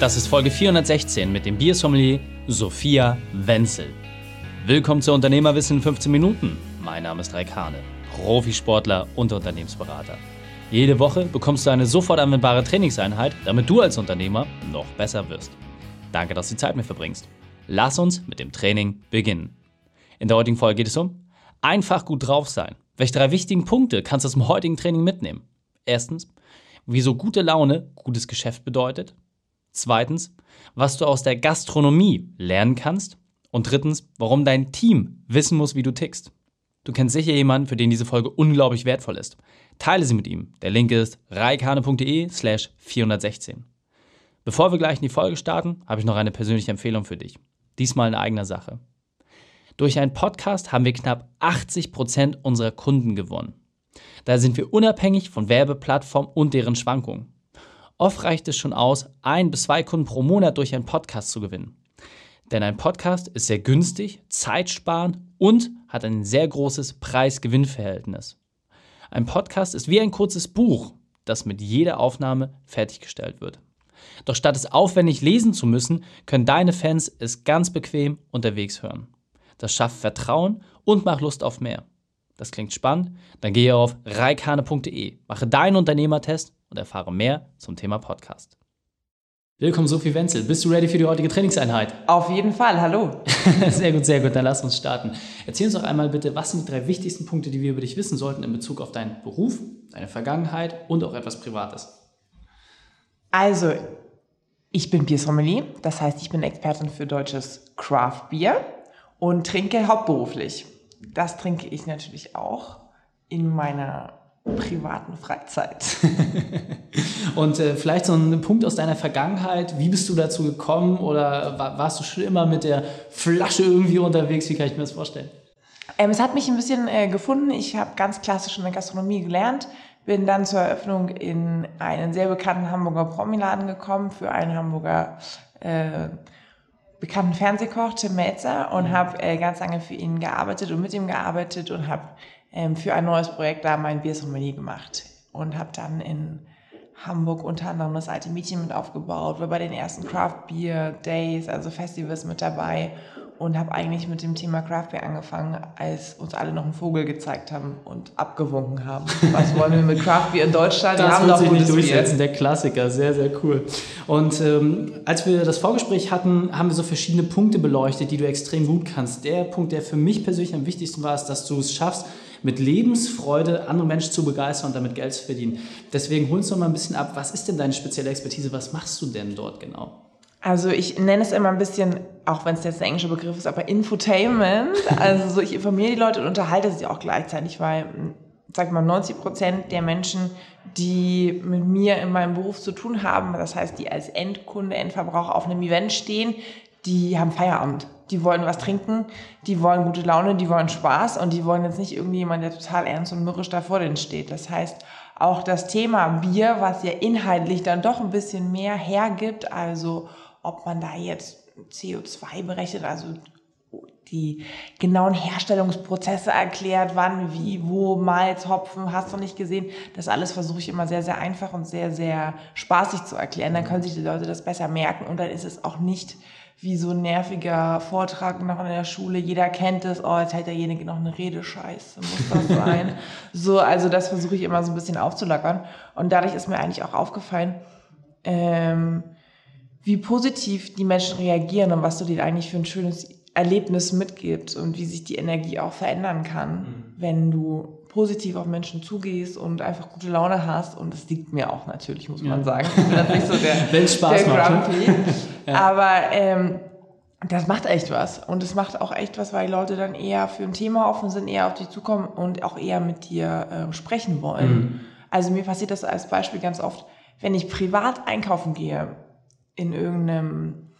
Das ist Folge 416 mit dem Biersommelier Sophia Wenzel. Willkommen zu Unternehmerwissen in 15 Minuten. Mein Name ist Raik Hane, Profisportler und Unternehmensberater. Jede Woche bekommst du eine sofort anwendbare Trainingseinheit, damit du als Unternehmer noch besser wirst. Danke, dass du die Zeit mit verbringst. Lass uns mit dem Training beginnen. In der heutigen Folge geht es um einfach gut drauf sein. Welche drei wichtigen Punkte kannst du aus dem heutigen Training mitnehmen? Erstens, wieso gute Laune gutes Geschäft bedeutet. Zweitens, was du aus der Gastronomie lernen kannst. Und drittens, warum dein Team wissen muss, wie du tickst. Du kennst sicher jemanden, für den diese Folge unglaublich wertvoll ist. Teile sie mit ihm. Der Link ist reikane.de slash 416. Bevor wir gleich in die Folge starten, habe ich noch eine persönliche Empfehlung für dich. Diesmal in eigener Sache. Durch einen Podcast haben wir knapp 80 Prozent unserer Kunden gewonnen. Daher sind wir unabhängig von Werbeplattformen und deren Schwankungen. Oft reicht es schon aus, ein bis zwei Kunden pro Monat durch einen Podcast zu gewinnen. Denn ein Podcast ist sehr günstig, zeitsparend und hat ein sehr großes Preis-Gewinn-Verhältnis. Ein Podcast ist wie ein kurzes Buch, das mit jeder Aufnahme fertiggestellt wird. Doch statt es aufwendig lesen zu müssen, können deine Fans es ganz bequem unterwegs hören. Das schafft Vertrauen und macht Lust auf mehr. Das klingt spannend? Dann gehe auf reikane.de, mache deinen Unternehmertest und erfahre mehr zum Thema Podcast. Willkommen, Sophie Wenzel. Bist du ready für die heutige Trainingseinheit? Auf jeden Fall, hallo. sehr gut, sehr gut. Dann lass uns starten. Erzähl uns doch einmal bitte, was sind die drei wichtigsten Punkte, die wir über dich wissen sollten in Bezug auf deinen Beruf, deine Vergangenheit und auch etwas Privates? Also, ich bin Biersommelier, das heißt, ich bin Expertin für deutsches Craft Beer und trinke hauptberuflich. Das trinke ich natürlich auch in meiner privaten Freizeit. und äh, vielleicht so ein Punkt aus deiner Vergangenheit. Wie bist du dazu gekommen oder war, warst du schon immer mit der Flasche irgendwie unterwegs? Wie kann ich mir das vorstellen? Ähm, es hat mich ein bisschen äh, gefunden. Ich habe ganz klassisch in der Gastronomie gelernt, bin dann zur Eröffnung in einen sehr bekannten Hamburger Promiladen gekommen für einen Hamburger äh, bekannten Fernsehkoch, Tim Melzer, und mhm. habe äh, ganz lange für ihn gearbeitet und mit ihm gearbeitet und habe ähm, für ein neues Projekt da mein Biersommelier gemacht und habe dann in Hamburg unter anderem das alte Mädchen mit aufgebaut, war bei den ersten Craft Beer Days, also Festivals mit dabei und habe eigentlich mit dem Thema Craft Beer angefangen, als uns alle noch einen Vogel gezeigt haben und abgewunken haben. Was wollen wir mit Craft Beer in Deutschland? Das wir haben wird sich nicht durchsetzen, Bier. der Klassiker, sehr, sehr cool. Und ähm, als wir das Vorgespräch hatten, haben wir so verschiedene Punkte beleuchtet, die du extrem gut kannst. Der Punkt, der für mich persönlich am wichtigsten war, ist, dass du es schaffst, mit Lebensfreude andere Menschen zu begeistern und damit Geld zu verdienen. Deswegen hol uns doch mal ein bisschen ab, was ist denn deine spezielle Expertise? Was machst du denn dort genau? Also ich nenne es immer ein bisschen, auch wenn es jetzt ein englischer Begriff ist, aber Infotainment. Also so ich informiere die Leute und unterhalte sie auch gleichzeitig, weil, sag mal, 90 Prozent der Menschen, die mit mir in meinem Beruf zu tun haben, das heißt, die als Endkunde, Endverbraucher auf einem Event stehen, die haben Feierabend. Die wollen was trinken, die wollen gute Laune, die wollen Spaß und die wollen jetzt nicht irgendwie jemand, der total ernst und mürrisch da vor denen steht. Das heißt, auch das Thema Bier, was ja inhaltlich dann doch ein bisschen mehr hergibt, also ob man da jetzt CO2 berechnet, also die genauen Herstellungsprozesse erklärt, wann, wie, wo, Malz, Hopfen, hast du nicht gesehen. Das alles versuche ich immer sehr, sehr einfach und sehr, sehr spaßig zu erklären. Dann können sich die Leute das besser merken und dann ist es auch nicht wie so ein nerviger Vortrag noch in der Schule. Jeder kennt es. Oh, jetzt hält derjenige noch eine Rede. Scheiße, muss das sein? so, also das versuche ich immer so ein bisschen aufzulockern. Und dadurch ist mir eigentlich auch aufgefallen, ähm, wie positiv die Menschen reagieren und was du denen eigentlich für ein schönes Erlebnis mitgibst und wie sich die Energie auch verändern kann, mhm. wenn du positiv auf Menschen zugehst und einfach gute Laune hast. Und das liegt mir auch natürlich, muss man ja. sagen. Ich bin natürlich so der, Spaß der macht, Grumpy. ja. Aber ähm, das macht echt was. Und es macht auch echt was, weil die Leute dann eher für ein Thema offen sind, eher auf dich zukommen und auch eher mit dir äh, sprechen wollen. Mhm. Also mir passiert das als Beispiel ganz oft, wenn ich privat einkaufen gehe in irgendeinem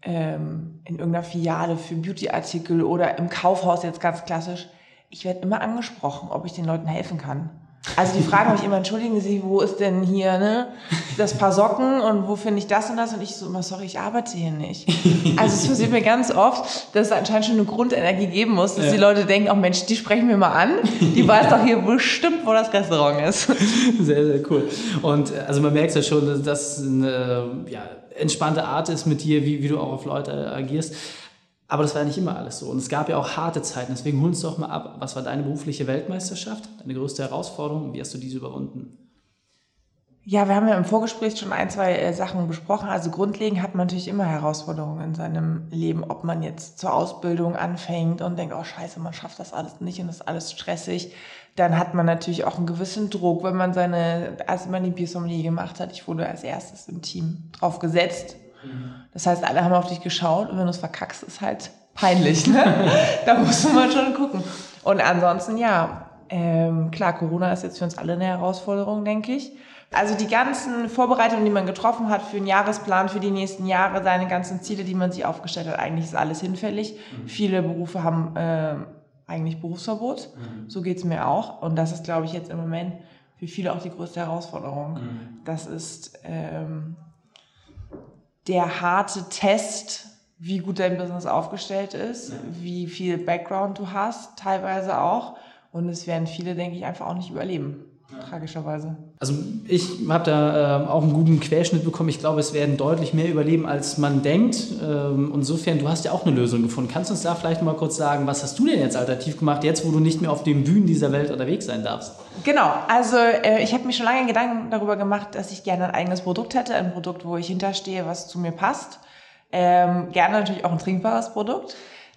ähm, in irgendeiner Filiale für Beautyartikel oder im Kaufhaus jetzt ganz klassisch, ich werde immer angesprochen, ob ich den Leuten helfen kann. Also die fragen mich immer, entschuldigen Sie, wo ist denn hier ne, das Paar Socken und wo finde ich das und das? Und ich so immer, sorry, ich arbeite hier nicht. Also es passiert mir ganz oft, dass es anscheinend schon eine Grundenergie geben muss, dass ja. die Leute denken, oh Mensch, die sprechen mir mal an. Die weiß doch hier bestimmt, wo das Restaurant ist. Sehr, sehr cool. Und äh, also man merkt ja schon, dass das eine ja, entspannte Art ist mit dir, wie, wie du auch auf Leute agierst. Aber das war ja nicht immer alles so. Und es gab ja auch harte Zeiten. Deswegen hol uns doch mal ab. Was war deine berufliche Weltmeisterschaft? Deine größte Herausforderung? Wie hast du diese überwunden? Ja, wir haben ja im Vorgespräch schon ein, zwei äh, Sachen besprochen. Also grundlegend hat man natürlich immer Herausforderungen in seinem Leben, ob man jetzt zur Ausbildung anfängt und denkt, oh scheiße, man schafft das alles nicht und das ist alles stressig. Dann hat man natürlich auch einen gewissen Druck, wenn man seine, als man die Biersommelier gemacht hat, ich wurde als erstes im Team drauf gesetzt, das heißt, alle haben auf dich geschaut und wenn du es verkackst, ist halt peinlich. Ne? da muss man schon gucken. Und ansonsten, ja, ähm, klar, Corona ist jetzt für uns alle eine Herausforderung, denke ich. Also die ganzen Vorbereitungen, die man getroffen hat für einen Jahresplan für die nächsten Jahre, seine ganzen Ziele, die man sich aufgestellt hat, eigentlich ist alles hinfällig. Mhm. Viele Berufe haben äh, eigentlich Berufsverbot. Mhm. So geht's mir auch. Und das ist, glaube ich, jetzt im Moment für viele auch die größte Herausforderung. Mhm. Das ist ähm, der harte Test, wie gut dein Business aufgestellt ist, ja. wie viel Background du hast, teilweise auch. Und es werden viele, denke ich, einfach auch nicht überleben tragischerweise. Also ich habe da äh, auch einen guten Querschnitt bekommen. Ich glaube, es werden deutlich mehr überleben, als man denkt. Ähm, insofern, du hast ja auch eine Lösung gefunden. Kannst du uns da vielleicht mal kurz sagen, was hast du denn jetzt alternativ gemacht, jetzt wo du nicht mehr auf den Bühnen dieser Welt unterwegs sein darfst? Genau, also äh, ich habe mir schon lange Gedanken darüber gemacht, dass ich gerne ein eigenes Produkt hätte, ein Produkt, wo ich hinterstehe, was zu mir passt. Ähm, gerne natürlich auch ein trinkbares Produkt.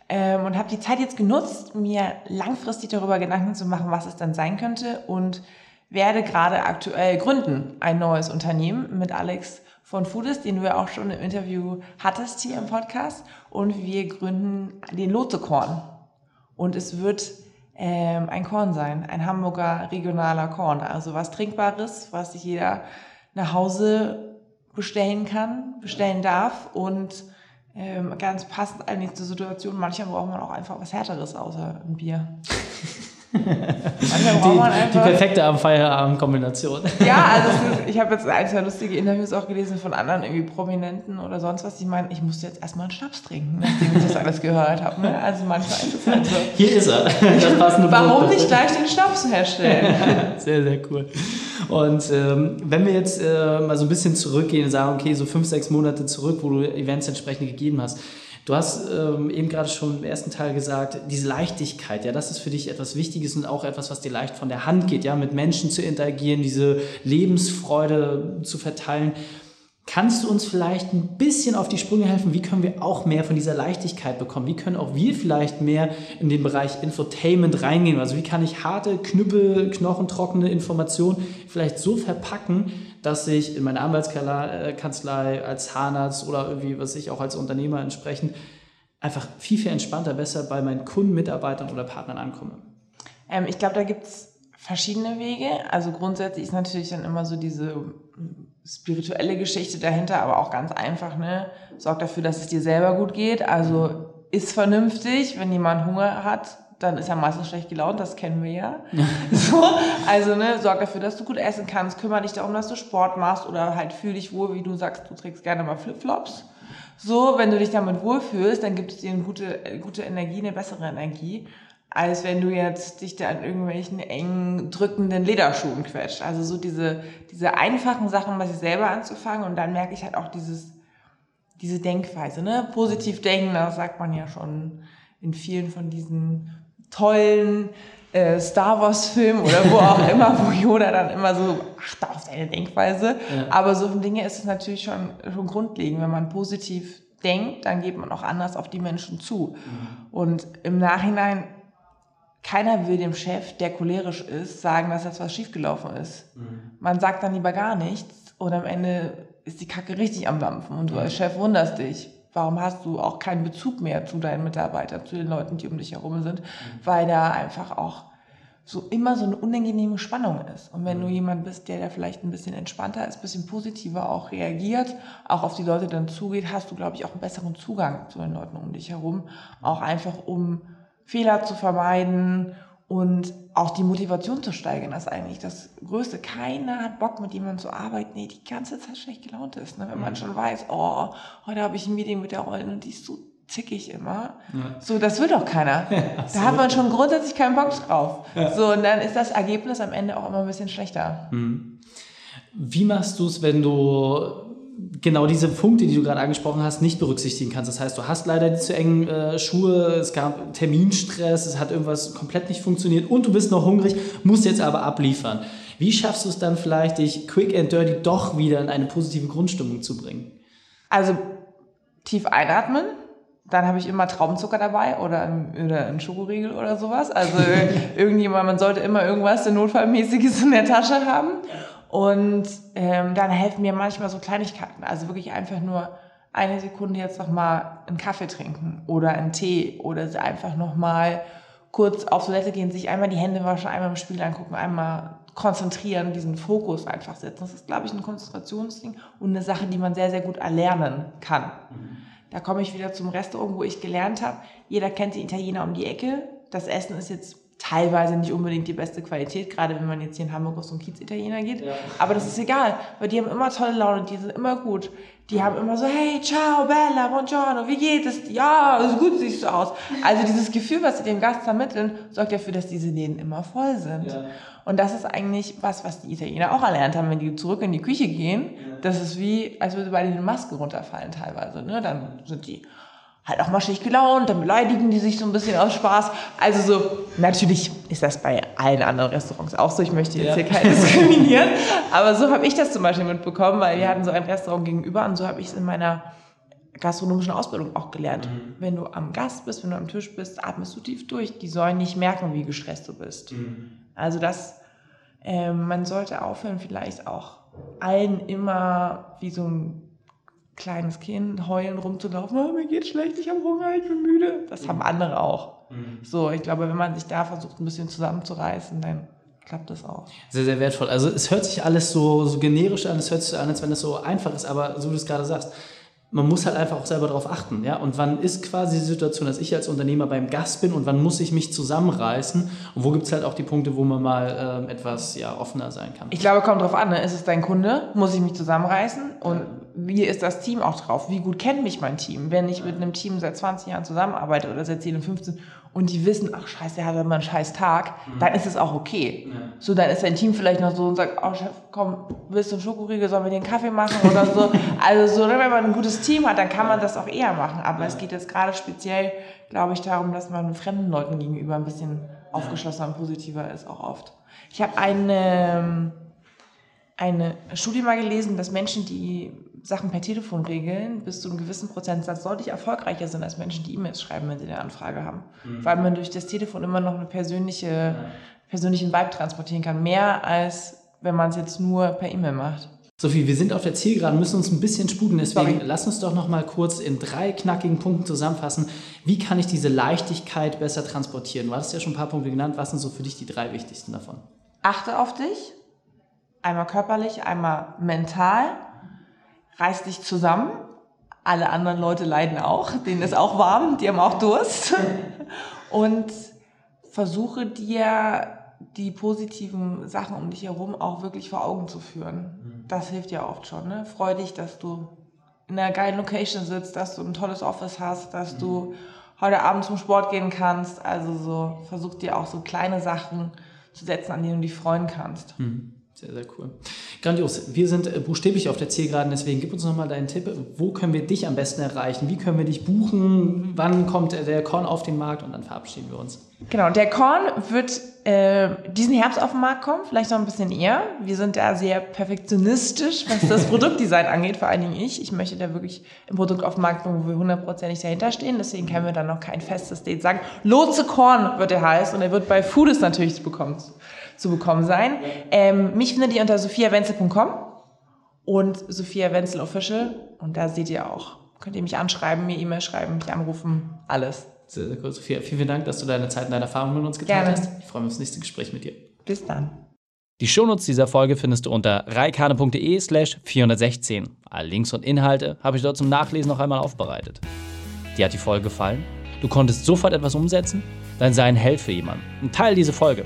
Ähm, und habe die Zeit jetzt genutzt, mir langfristig darüber Gedanken zu machen, was es dann sein könnte und werde gerade aktuell gründen ein neues Unternehmen mit Alex von Foodist, den du ja auch schon im Interview hattest hier im Podcast. Und wir gründen den Lotsekorn. Und es wird ähm, ein Korn sein, ein Hamburger regionaler Korn. Also was Trinkbares, was sich jeder nach Hause bestellen kann, bestellen darf. Und ähm, ganz passend eigentlich zur Situation, manchmal braucht man auch einfach was Härteres außer ein Bier. die, die, perfekte Feierabend-Kombination. Ja, also ist, ich habe jetzt ein, zwei lustige Interviews auch gelesen von anderen irgendwie Prominenten oder sonst was, die meinen, ich musste jetzt erstmal einen Schnaps trinken, nachdem ich das alles gehört habe. Ne? Also manchmal ist es halt so. Hier ist er. Warum Brot, nicht gleich den Schnaps herstellen? sehr, sehr cool. Und ähm, wenn wir jetzt äh, mal so ein bisschen zurückgehen und sagen, okay, so fünf, sechs Monate zurück, wo du Events entsprechend gegeben hast, Du hast ähm, eben gerade schon im ersten Teil gesagt, diese Leichtigkeit, ja, das ist für dich etwas Wichtiges und auch etwas, was dir leicht von der Hand geht, ja, mit Menschen zu interagieren, diese Lebensfreude zu verteilen. Kannst du uns vielleicht ein bisschen auf die Sprünge helfen? Wie können wir auch mehr von dieser Leichtigkeit bekommen? Wie können auch wir vielleicht mehr in den Bereich Infotainment reingehen? Also wie kann ich harte, knüppel, knochentrockene Informationen vielleicht so verpacken, dass ich in meiner Anwaltskanzlei als Zahnarzt oder irgendwie, was ich auch als Unternehmer entsprechend einfach viel, viel entspannter, besser bei meinen Kunden, Mitarbeitern oder Partnern ankomme? Ähm, ich glaube, da gibt es verschiedene Wege. Also grundsätzlich ist natürlich dann immer so diese spirituelle Geschichte dahinter, aber auch ganz einfach, ne? Sorg dafür, dass es dir selber gut geht. Also ist vernünftig, wenn jemand Hunger hat, dann ist er meistens schlecht gelaunt, das kennen wir ja. so, also ne, sorg dafür, dass du gut essen kannst, kümmere dich darum, dass du Sport machst oder halt fühl dich wohl, wie du sagst, du trägst gerne mal Flipflops. So, wenn du dich damit wohlfühlst, dann gibt es dir eine gute, gute Energie, eine bessere Energie als wenn du jetzt dich da an irgendwelchen eng drückenden Lederschuhen quetscht. Also so diese, diese einfachen Sachen bei sich selber anzufangen und dann merke ich halt auch dieses, diese Denkweise, ne? Positiv denken, das sagt man ja schon in vielen von diesen tollen äh, Star Wars Filmen oder wo auch immer, wo Yoda dann immer so achte auf seine Denkweise. Ja. Aber so Dinge ist es natürlich schon, schon grundlegend. Wenn man positiv denkt, dann geht man auch anders auf die Menschen zu. Mhm. Und im Nachhinein keiner will dem Chef, der cholerisch ist, sagen, dass jetzt was schiefgelaufen ist. Mhm. Man sagt dann lieber gar nichts und am Ende ist die Kacke richtig am Dampfen und du als Chef wunderst dich. Warum hast du auch keinen Bezug mehr zu deinen Mitarbeitern, zu den Leuten, die um dich herum sind? Mhm. Weil da einfach auch so immer so eine unangenehme Spannung ist. Und wenn mhm. du jemand bist, der da vielleicht ein bisschen entspannter ist, ein bisschen positiver auch reagiert, auch auf die Leute dann zugeht, hast du, glaube ich, auch einen besseren Zugang zu den Leuten um dich herum. Auch einfach um Fehler zu vermeiden, Und auch die Motivation zu steigern, ist eigentlich das Größte. Keiner hat Bock, mit jemandem zu arbeiten, nee, die ganze Zeit schlecht gelaunt ist. Ne? Wenn man mhm. schon weiß, oh, heute habe ich ein Meeting mit der Rollen und die ist so zickig immer. Ja. So, das will doch keiner. Ja, da hat man schon grundsätzlich keinen Bock drauf. Ja. So, und dann ist das Ergebnis am Ende auch immer ein bisschen schlechter. Mhm. Wie machst du es, wenn du genau diese Punkte, die du gerade angesprochen hast, nicht berücksichtigen kannst. Das heißt, du hast leider die zu engen äh, Schuhe, es gab Terminstress, es hat irgendwas komplett nicht funktioniert und du bist noch hungrig, musst jetzt aber abliefern. Wie schaffst du es dann vielleicht, dich quick and dirty doch wieder in eine positive Grundstimmung zu bringen? Also tief einatmen, dann habe ich immer Traubenzucker dabei oder oder ein Schokoriegel oder sowas. Also irgendjemand, man sollte immer irgendwas Notfallmäßiges in der Tasche haben. Und ähm, dann helfen mir manchmal so Kleinigkeiten. Also wirklich einfach nur eine Sekunde jetzt nochmal einen Kaffee trinken oder einen Tee oder einfach nochmal kurz auf Toilette gehen, sich einmal die Hände waschen, einmal im Spiegel angucken, einmal konzentrieren, diesen Fokus einfach setzen. Das ist, glaube ich, ein Konzentrationsding und eine Sache, die man sehr, sehr gut erlernen kann. Mhm. Da komme ich wieder zum Restaurant, wo ich gelernt habe. Jeder kennt die Italiener um die Ecke. Das Essen ist jetzt teilweise nicht unbedingt die beste Qualität, gerade wenn man jetzt hier in Hamburg auf so einen Kiez-Italiener geht. Ja. Aber das ist egal, weil die haben immer tolle Laune, die sind immer gut. Die haben immer so, hey, ciao, bella, buongiorno, wie geht es? Ja, ist gut, siehst du aus. Also dieses Gefühl, was sie dem Gast vermitteln, sorgt dafür, dass diese Läden immer voll sind. Ja. Und das ist eigentlich was, was die Italiener auch erlernt haben, wenn die zurück in die Küche gehen. Ja. Das ist wie, als würde bei denen eine Maske runterfallen teilweise. Ne? Dann sind die halt auch mal schlecht gelaunt, dann beleidigen die sich so ein bisschen aus Spaß. Also so, natürlich ist das bei allen anderen Restaurants auch so. Ich möchte jetzt ja. hier keinen diskriminieren. Aber so habe ich das zum Beispiel mitbekommen, weil wir hatten so ein Restaurant gegenüber und so habe ich es in meiner gastronomischen Ausbildung auch gelernt. Mhm. Wenn du am Gast bist, wenn du am Tisch bist, atmest du tief durch. Die sollen nicht merken, wie gestresst du bist. Mhm. Also das, äh, man sollte aufhören, vielleicht auch allen immer wie so ein kleines Kind heulen rumzulaufen, oh, mir geht schlecht, ich habe Hunger, ich bin müde. Das mhm. haben andere auch. Mhm. So, ich glaube, wenn man sich da versucht, ein bisschen zusammenzureißen, dann klappt das auch. Sehr, sehr wertvoll. Also es hört sich alles so, so generisch an, es hört sich an, als wenn es so einfach ist, aber so wie du es gerade sagst, man muss halt einfach auch selber darauf achten. Ja? Und wann ist quasi die Situation, dass ich als Unternehmer beim Gast bin und wann muss ich mich zusammenreißen? Und wo gibt es halt auch die Punkte, wo man mal ähm, etwas ja, offener sein kann? Ich glaube, kommt drauf an. Ne? Ist es dein Kunde? Muss ich mich zusammenreißen? Und wie ist das Team auch drauf? Wie gut kennt mich mein Team? Wenn ich mit einem Team seit 20 Jahren zusammenarbeite oder seit 10 und 15 und die wissen, ach scheiße, der hat immer einen scheiß Tag, mhm. dann ist es auch okay. Ja. So, dann ist dein Team vielleicht noch so und sagt, oh Chef, komm, willst du einen Schokoriegel, sollen wir einen Kaffee machen oder so. also so, ne, wenn man ein gutes Team hat, dann kann man das auch eher machen. Aber ja. es geht jetzt gerade speziell, glaube ich, darum, dass man fremden Leuten gegenüber ein bisschen aufgeschlossener und positiver ist, auch oft. Ich habe eine, eine Studie mal gelesen, dass Menschen, die Sachen per Telefon regeln, bis zu einem gewissen Prozentsatz deutlich erfolgreicher sind als Menschen, die E-Mails schreiben, wenn sie eine Anfrage haben. Mhm. Weil man durch das Telefon immer noch eine persönliche, ja. persönlichen Vibe transportieren kann. Mehr als wenn man es jetzt nur per E-Mail macht. Sophie, wir sind auf der Zielgeraden, müssen uns ein bisschen sputen. Deswegen Sorry. lass uns doch noch mal kurz in drei knackigen Punkten zusammenfassen. Wie kann ich diese Leichtigkeit besser transportieren? Du hast ja schon ein paar Punkte genannt. Was sind so für dich die drei wichtigsten davon? Achte auf dich. Einmal körperlich, einmal mental reiß dich zusammen. Alle anderen Leute leiden auch, denen ist auch warm, die haben auch Durst. Und versuche dir die positiven Sachen um dich herum auch wirklich vor Augen zu führen. Mhm. Das hilft ja oft schon. Ne? Freu dich, dass du in einer geilen Location sitzt, dass du ein tolles Office hast, dass mhm. du heute Abend zum Sport gehen kannst. Also so versuch dir auch so kleine Sachen zu setzen, an denen du dich freuen kannst. Mhm. Sehr, sehr cool. Grandios. Wir sind äh, buchstäblich auf der Zielgeraden, deswegen gib uns nochmal deinen Tipp. Wo können wir dich am besten erreichen? Wie können wir dich buchen? Wann kommt der Korn auf den Markt? Und dann verabschieden wir uns. Genau, der Korn wird äh, diesen Herbst auf den Markt kommen, vielleicht noch ein bisschen eher. Wir sind da sehr perfektionistisch, was das Produktdesign angeht, vor allen Dingen ich. Ich möchte da wirklich ein Produkt auf den Markt bringen, wo wir hundertprozentig dahinter stehen. Deswegen können wir da noch kein festes Date sagen. Lotse Korn wird er heißen und er wird bei Foodist natürlich bekommen zu bekommen sein. Ähm, mich findet ihr unter sophiawenzel.com und Sophia Wenzel Official. Und da seht ihr auch, könnt ihr mich anschreiben, mir E-Mail schreiben, mich anrufen, alles. Sehr, sehr cool, Sophia. Vielen, vielen Dank, dass du deine Zeit und deine Erfahrungen mit uns geteilt Gerne. hast. Ich freue mich auf das nächste Gespräch mit dir. Bis dann. Die Shownotes dieser Folge findest du unter reikane.de slash 416. Alle Links und Inhalte habe ich dort zum Nachlesen noch einmal aufbereitet. Dir hat die Folge gefallen? Du konntest sofort etwas umsetzen? dann sei ein Held für jemanden und teile diese Folge.